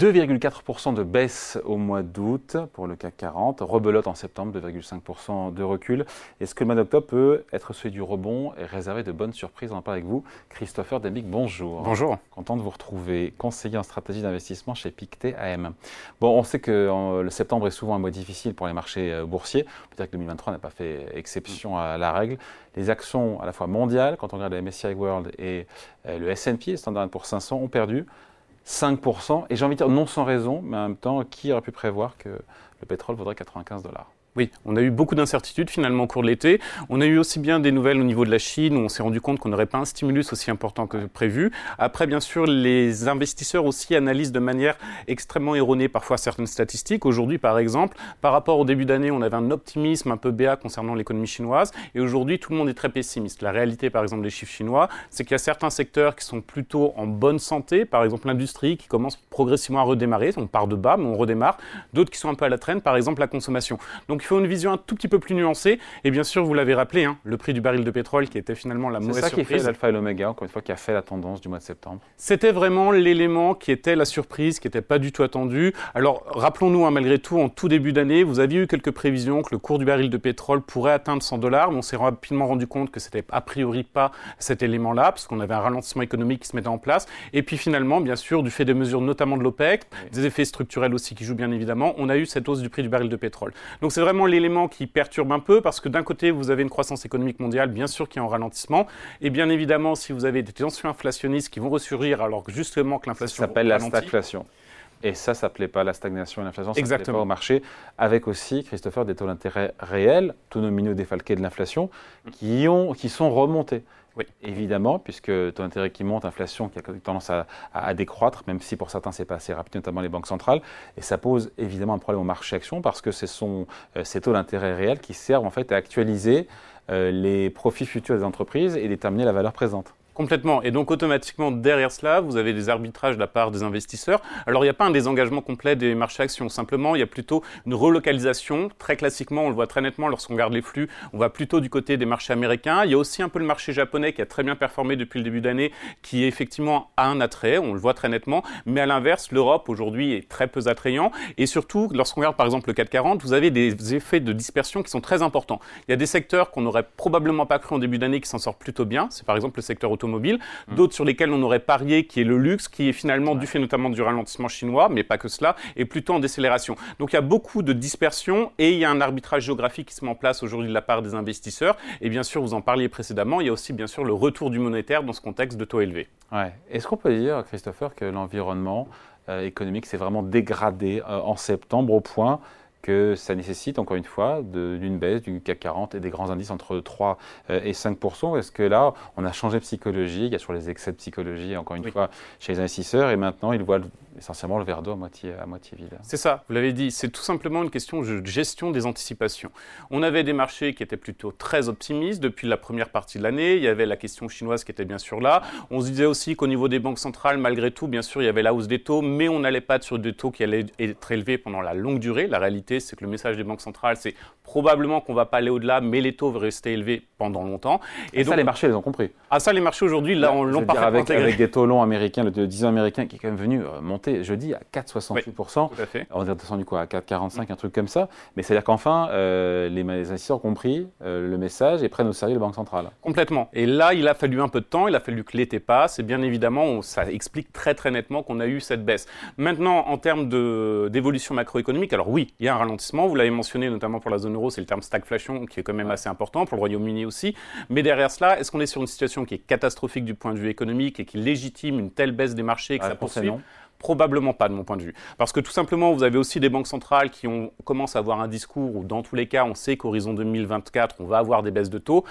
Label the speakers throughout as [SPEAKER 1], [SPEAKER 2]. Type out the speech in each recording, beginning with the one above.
[SPEAKER 1] 2,4% de baisse au mois d'août pour le CAC 40, rebelote en septembre, 2,5% de recul. Est-ce que le mois d'octobre peut être celui du rebond et réserver de bonnes surprises? On en parle avec vous. Christopher Demick, bonjour.
[SPEAKER 2] Bonjour.
[SPEAKER 1] Content de vous retrouver, conseiller en stratégie d'investissement chez Pictet AM. Bon, on sait que le septembre est souvent un mois difficile pour les marchés euh, boursiers. Peut-être que 2023 n'a pas fait exception à la règle. Les actions à la fois mondiales, quand on regarde le MSCI World et euh, le S&P, le Standard Poor's 500, ont perdu 5%. Et j'ai envie de dire non sans raison, mais en même temps, qui aurait pu prévoir que le pétrole vaudrait 95 dollars?
[SPEAKER 2] Oui, on a eu beaucoup d'incertitudes finalement au cours de l'été. On a eu aussi bien des nouvelles au niveau de la Chine où on s'est rendu compte qu'on n'aurait pas un stimulus aussi important que prévu. Après, bien sûr, les investisseurs aussi analysent de manière extrêmement erronée parfois certaines statistiques. Aujourd'hui, par exemple, par rapport au début d'année, on avait un optimisme un peu béat concernant l'économie chinoise et aujourd'hui, tout le monde est très pessimiste. La réalité, par exemple, des chiffres chinois, c'est qu'il y a certains secteurs qui sont plutôt en bonne santé, par exemple l'industrie qui commence progressivement à redémarrer. On part de bas, mais on redémarre. D'autres qui sont un peu à la traîne, par exemple la consommation. Donc, donc il faut une vision un tout petit peu plus nuancée. Et bien sûr, vous l'avez rappelé, hein, le prix du baril de pétrole qui était finalement la mauvaise surprise.
[SPEAKER 1] C'est ça qui fait l'alpha et l'oméga, encore une fois, qui a fait la tendance du mois de septembre.
[SPEAKER 2] C'était vraiment l'élément qui était la surprise, qui n'était pas du tout attendu. Alors rappelons-nous, hein, malgré tout, en tout début d'année, vous aviez eu quelques prévisions que le cours du baril de pétrole pourrait atteindre 100 dollars, mais on s'est rapidement rendu compte que c'était a priori pas cet élément-là, parce qu'on avait un ralentissement économique qui se mettait en place. Et puis finalement, bien sûr, du fait des mesures notamment de l'OPEC, des effets structurels aussi qui jouent bien évidemment, on a eu cette hausse du prix du baril de pétrole. Donc c'est vraiment l'élément qui perturbe un peu parce que d'un côté, vous avez une croissance économique mondiale, bien sûr, qui est en ralentissement. Et bien évidemment, si vous avez des tensions inflationnistes qui vont ressurgir alors que justement que l'inflation.
[SPEAKER 1] Ça s'appelle la stagflation. Et ça, ça ne plaît pas la stagnation et l'inflation, ça ne plaît pas au marché, avec aussi, Christopher, des taux d'intérêt réels, tout nominaux défalqués de l'inflation, qui, qui sont remontés. Oui. Évidemment, puisque taux d'intérêt qui monte, inflation qui a tendance à, décroître, même si pour certains c'est pas assez rapide, notamment les banques centrales, et ça pose évidemment un problème au marché action parce que ce sont euh, ces taux d'intérêt réels qui servent en fait à actualiser euh, les profits futurs des entreprises et déterminer la valeur présente.
[SPEAKER 2] Complètement. Et donc automatiquement, derrière cela, vous avez des arbitrages de la part des investisseurs. Alors il n'y a pas un désengagement complet des marchés actions. Simplement, il y a plutôt une relocalisation. Très classiquement, on le voit très nettement lorsqu'on regarde les flux. On va plutôt du côté des marchés américains. Il y a aussi un peu le marché japonais qui a très bien performé depuis le début d'année, qui effectivement a un attrait. On le voit très nettement. Mais à l'inverse, l'Europe aujourd'hui est très peu attrayant. Et surtout, lorsqu'on regarde par exemple le 440, vous avez des effets de dispersion qui sont très importants. Il y a des secteurs qu'on n'aurait probablement pas cru en début d'année qui s'en sortent plutôt bien. C'est par exemple le secteur automobile, mmh. d'autres sur lesquels on aurait parié, qui est le luxe, qui est finalement du fait notamment du ralentissement chinois, mais pas que cela, et plutôt en décélération. Donc il y a beaucoup de dispersion et il y a un arbitrage géographique qui se met en place aujourd'hui de la part des investisseurs. Et bien sûr, vous en parliez précédemment, il y a aussi bien sûr le retour du monétaire dans ce contexte de taux élevés.
[SPEAKER 1] Ouais. Est-ce qu'on peut dire, Christopher, que l'environnement euh, économique s'est vraiment dégradé euh, en septembre au point que ça nécessite, encore une fois, d'une baisse du CAC 40 et des grands indices entre 3 euh, et 5 Est-ce que là, on a changé de psychologie? Il y a sur les excès de psychologie, encore une fois, chez les investisseurs, et maintenant, ils voient essentiellement le verre d'eau à moitié, à moitié vide.
[SPEAKER 2] C'est ça, vous l'avez dit, c'est tout simplement une question de gestion des anticipations. On avait des marchés qui étaient plutôt très optimistes depuis la première partie de l'année, il y avait la question chinoise qui était bien sûr là. On se disait aussi qu'au niveau des banques centrales, malgré tout, bien sûr, il y avait la hausse des taux, mais on n'allait pas sur des taux qui allaient être élevés pendant la longue durée. La réalité, c'est que le message des banques centrales, c'est probablement qu'on ne va pas aller au-delà, mais les taux vont rester élevés pendant longtemps.
[SPEAKER 1] Et, donc, ça, les marchés les ont compris.
[SPEAKER 2] Ah, ça, les marchés aujourd'hui, là, on l'ont
[SPEAKER 1] parfaitement avec, avec des taux longs américains, le 10 ans américain qui est quand même venu euh, monter jeudi à 4,68%. on est descendu quoi, à 4,45, un truc comme ça. Mais c'est-à-dire qu'enfin, euh, les, investisseurs ont compris euh, le message et prennent au sérieux la Banque centrale.
[SPEAKER 2] Complètement. Et là, il a fallu un peu de temps, il a fallu que l'été passe. Et bien évidemment, ça explique très très nettement qu'on a eu cette baisse. Maintenant, en termes d'évolution macroéconomique, alors oui, il y a un ralentissement. Vous l'avez mentionné notamment pour la zone euro, c'est le terme stagflation qui est quand même assez important, pour le Royaume-Uni aussi. Mais derrière cela, est-ce qu'on est sur une situation qui est catastrophique du point de vue économique et qui légitime une telle baisse des marchés que ça poursuit Probablement pas de mon point de vue. Parce que tout simplement, vous avez aussi des banques centrales qui ont, commencent à avoir un discours où dans tous les cas, on sait qu'horizon 2024, on va avoir des baisses de taux.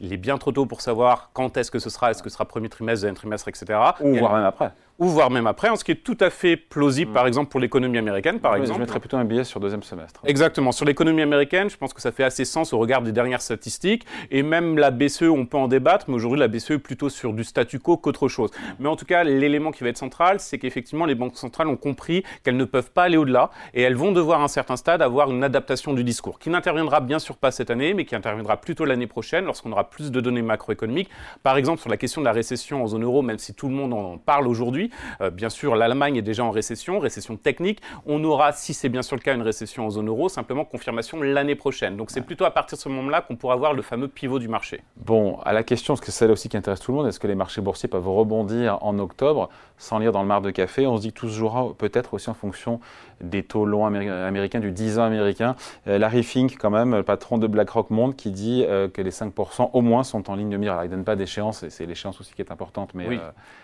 [SPEAKER 2] Il est bien trop tôt pour savoir quand est-ce que ce sera, est-ce que ce sera premier trimestre, deuxième trimestre, etc.
[SPEAKER 1] Ou voire même après
[SPEAKER 2] ou voire même après, en ce qui est tout à fait plausible, par mm. exemple, pour l'économie américaine, par exemple.
[SPEAKER 1] Je mettrais plutôt un billet sur deuxième semestre.
[SPEAKER 2] Exactement. Sur l'économie américaine, je pense que ça fait assez sens au regard des dernières statistiques. Et même la BCE, on peut en débattre, mais aujourd'hui, la BCE est plutôt sur du statu quo qu'autre chose. Mais en tout cas, l'élément qui va être central, c'est qu'effectivement, les banques centrales ont compris qu'elles ne peuvent pas aller au-delà et elles vont devoir, à un certain stade, avoir une adaptation du discours, qui n'interviendra bien sûr pas cette année, mais qui interviendra plutôt l'année prochaine, lorsqu'on aura plus de données macroéconomiques. Par exemple, sur la question de la récession en zone euro, même si tout le monde en parle aujourd'hui, aujourd'hui. bien sûr, l'Allemagne est déjà en récession, récession technique. On aura, si c'est bien sûr le cas, une récession en zone euro, simplement confirmation l'année prochaine. Donc c'est plutôt à partir de ce moment-là qu'on pourra voir le fameux pivot du marché.
[SPEAKER 1] Bon, à la question, parce que c'est celle aussi qui intéresse tout le monde, est-ce que les marchés boursiers peuvent rebondir en octobre sans lire dans le mar de café? On se dit que tout se jouera peut-être aussi en fonction des taux longs américains, du 10 ans américain. Euh, Larry Fink, quand même, le patron de BlackRock Monde, qui dit euh, que les 5% au moins sont en ligne de mire. Alors, il ne donne pas d'échéance, et c'est l'échéance aussi qui est importante. Mais,
[SPEAKER 2] oui.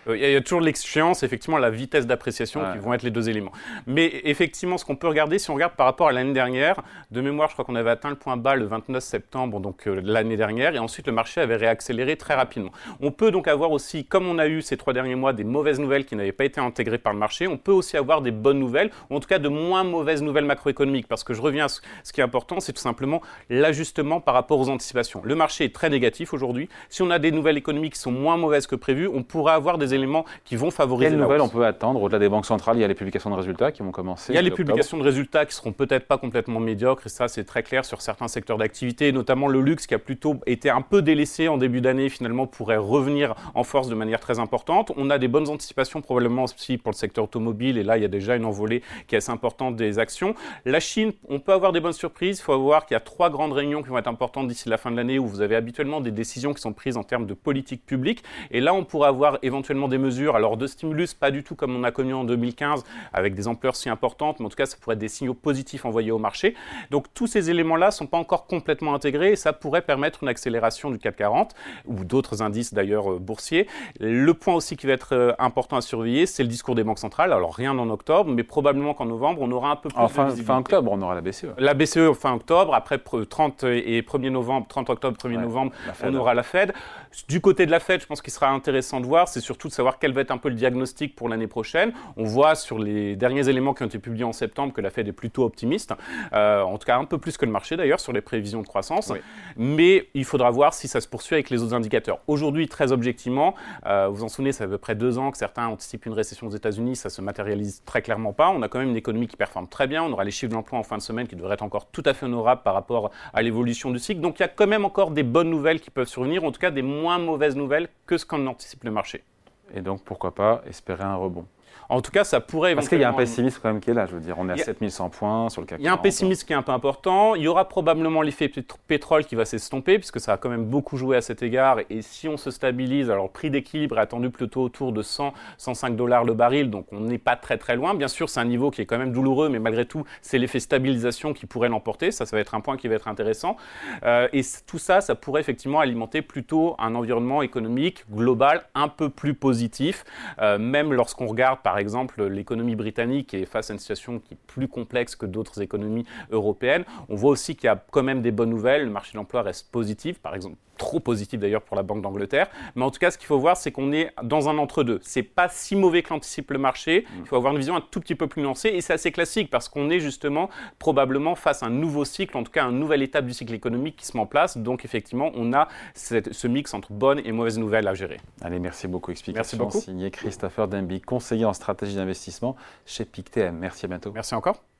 [SPEAKER 2] Euh, il y a toujours l'échéance, effectivement, la vitesse d'appréciation qui vont être les deux éléments. Mais effectivement, ce qu'on peut regarder, si on regarde par rapport à l'année dernière, de mémoire, je crois qu'on avait atteint le point bas le 29 septembre, donc l'année dernière, et ensuite le marché avait réaccéléré très rapidement. On peut donc avoir aussi, comme on a eu ces trois derniers mois, des mauvaises nouvelles qui n'avaient pas été intégrées par le marché, on peut aussi avoir des bonnes nouvelles, ou en tout cas de moins mauvaises nouvelles macroéconomiques. Parce que je reviens à ce, qui est important, c'est tout simplement l'ajustement par rapport aux anticipations. Le marché est très négatif aujourd'hui. Si on a des nouvelles économiques qui sont moins mauvaises que prévu, on pourra avoir des éléments qui vont favoriser.
[SPEAKER 1] Quelles nouvelles on peut attendre au-delà des banques centrales? Il y a les publications de résultats qui vont commencer.
[SPEAKER 2] Il y a les publications de résultats qui seront peut-être pas complètement médiocres, et ça c'est très clair sur certains secteurs d'activité, notamment le luxe qui a plutôt été un peu délaissé en début d'année, finalement pourrait revenir en force de manière très importante. On a des bonnes anticipations probablement aussi pour le secteur automobile, et là il y a déjà une envolée qui est assez importante des actions. La Chine, on peut avoir des bonnes surprises. Il faut voir qu'il y a trois grandes réunions qui vont être importantes d'ici la fin de l'année où vous avez habituellement des décisions qui sont prises en termes de politique publique. Et là, on pourrait avoir éventuellement des mesures, alors de stimulus, pas du tout comme on a connu en 2015 avec des ampleurs si importantes, mais en tout cas, ça pourrait être des signaux positifs envoyés au marché. Donc tous ces éléments-là ne sont pas encore complètement intégrés et ça pourrait permettre une accélération du CAC 40 ou d'autres indices d'ailleurs euh, boursiers. Le point aussi qui va être euh, important à surveiller, c'est le discours des banques centrales. Alors rien en octobre, mais probablement qu'en novembre, on aura un peu plus
[SPEAKER 1] enfin, de Fin octobre, on aura la BCE.
[SPEAKER 2] La BCE fin octobre, après 30 et 1er novembre, 30 octobre, 1er novembre, on aura la Fed. Du côté de la Fed, je pense qu'il sera intéressant de voir, c'est surtout de savoir quel va être un peu le diagnostic pour l'année prochaine. On voit sur les derniers éléments qui ont été publiés en septembre que la Fed est plutôt optimiste, euh, en tout cas un peu plus que le marché d'ailleurs sur les prévisions de croissance. Mais il faudra voir si ça se poursuit avec les autres indicateurs. Aujourd'hui, très objectivement, euh, vous en souvenez, ça fait à peu près deux ans que certains anticipent une récession aux États-Unis, ça se matérialise très clairement pas. On a quand même une économie qui performe très bien, on aura les chiffres de l'emploi en fin de semaine qui devraient être encore tout à fait honorables par rapport à l'évolution du cycle. Donc il y a quand même encore des bonnes nouvelles qui peuvent survenir, en tout cas des moins mauvaises nouvelles que ce qu'en anticipe le marché.
[SPEAKER 1] Et donc pourquoi pas espérer un rebond
[SPEAKER 2] en tout cas, ça pourrait
[SPEAKER 1] Parce qu'il y a un pessimisme quand même qui est là, je veux dire. On est à 7100 points sur le CAC
[SPEAKER 2] Il y a un pessimisme qui est un peu important. Il y aura probablement l'effet pétrole qui va s'estomper, puisque ça a quand même beaucoup joué à cet égard. Et si on se stabilise, alors le prix d'équilibre est attendu plutôt autour de 100, 105 dollars le baril, donc on n'est pas très très loin. Bien sûr, c'est un niveau qui est quand même douloureux, mais malgré tout, c'est l'effet stabilisation qui pourrait l'emporter. Ça, ça va être un point qui va être intéressant. Euh, et tout ça, ça pourrait effectivement alimenter plutôt un environnement économique global un peu plus positif, euh, même lorsqu'on regarde par exemple l'économie britannique est face à une situation qui est plus complexe que d'autres économies européennes. On voit aussi qu'il y a quand même des bonnes nouvelles. Le marché de l'emploi reste positif. Par exemple, trop positif d'ailleurs pour la Banque d'Angleterre. Mais en tout cas, ce qu'il faut voir, c'est qu'on est dans un entre-deux. C'est pas si mauvais que l'anticipe le marché. Il faut avoir une vision un tout petit peu plus nuancée. Et c'est assez classique parce qu'on est justement probablement face à un nouveau cycle, en tout cas une nouvelle étape du cycle économique qui se met en place. Donc effectivement, on a ce mix entre bonnes et mauvaises nouvelles à gérer.
[SPEAKER 1] Allez, merci beaucoup. Explication merci beaucoup. signé Christopher conseiller stratégie d'investissement chez PICTM. Merci à bientôt.
[SPEAKER 2] Merci encore.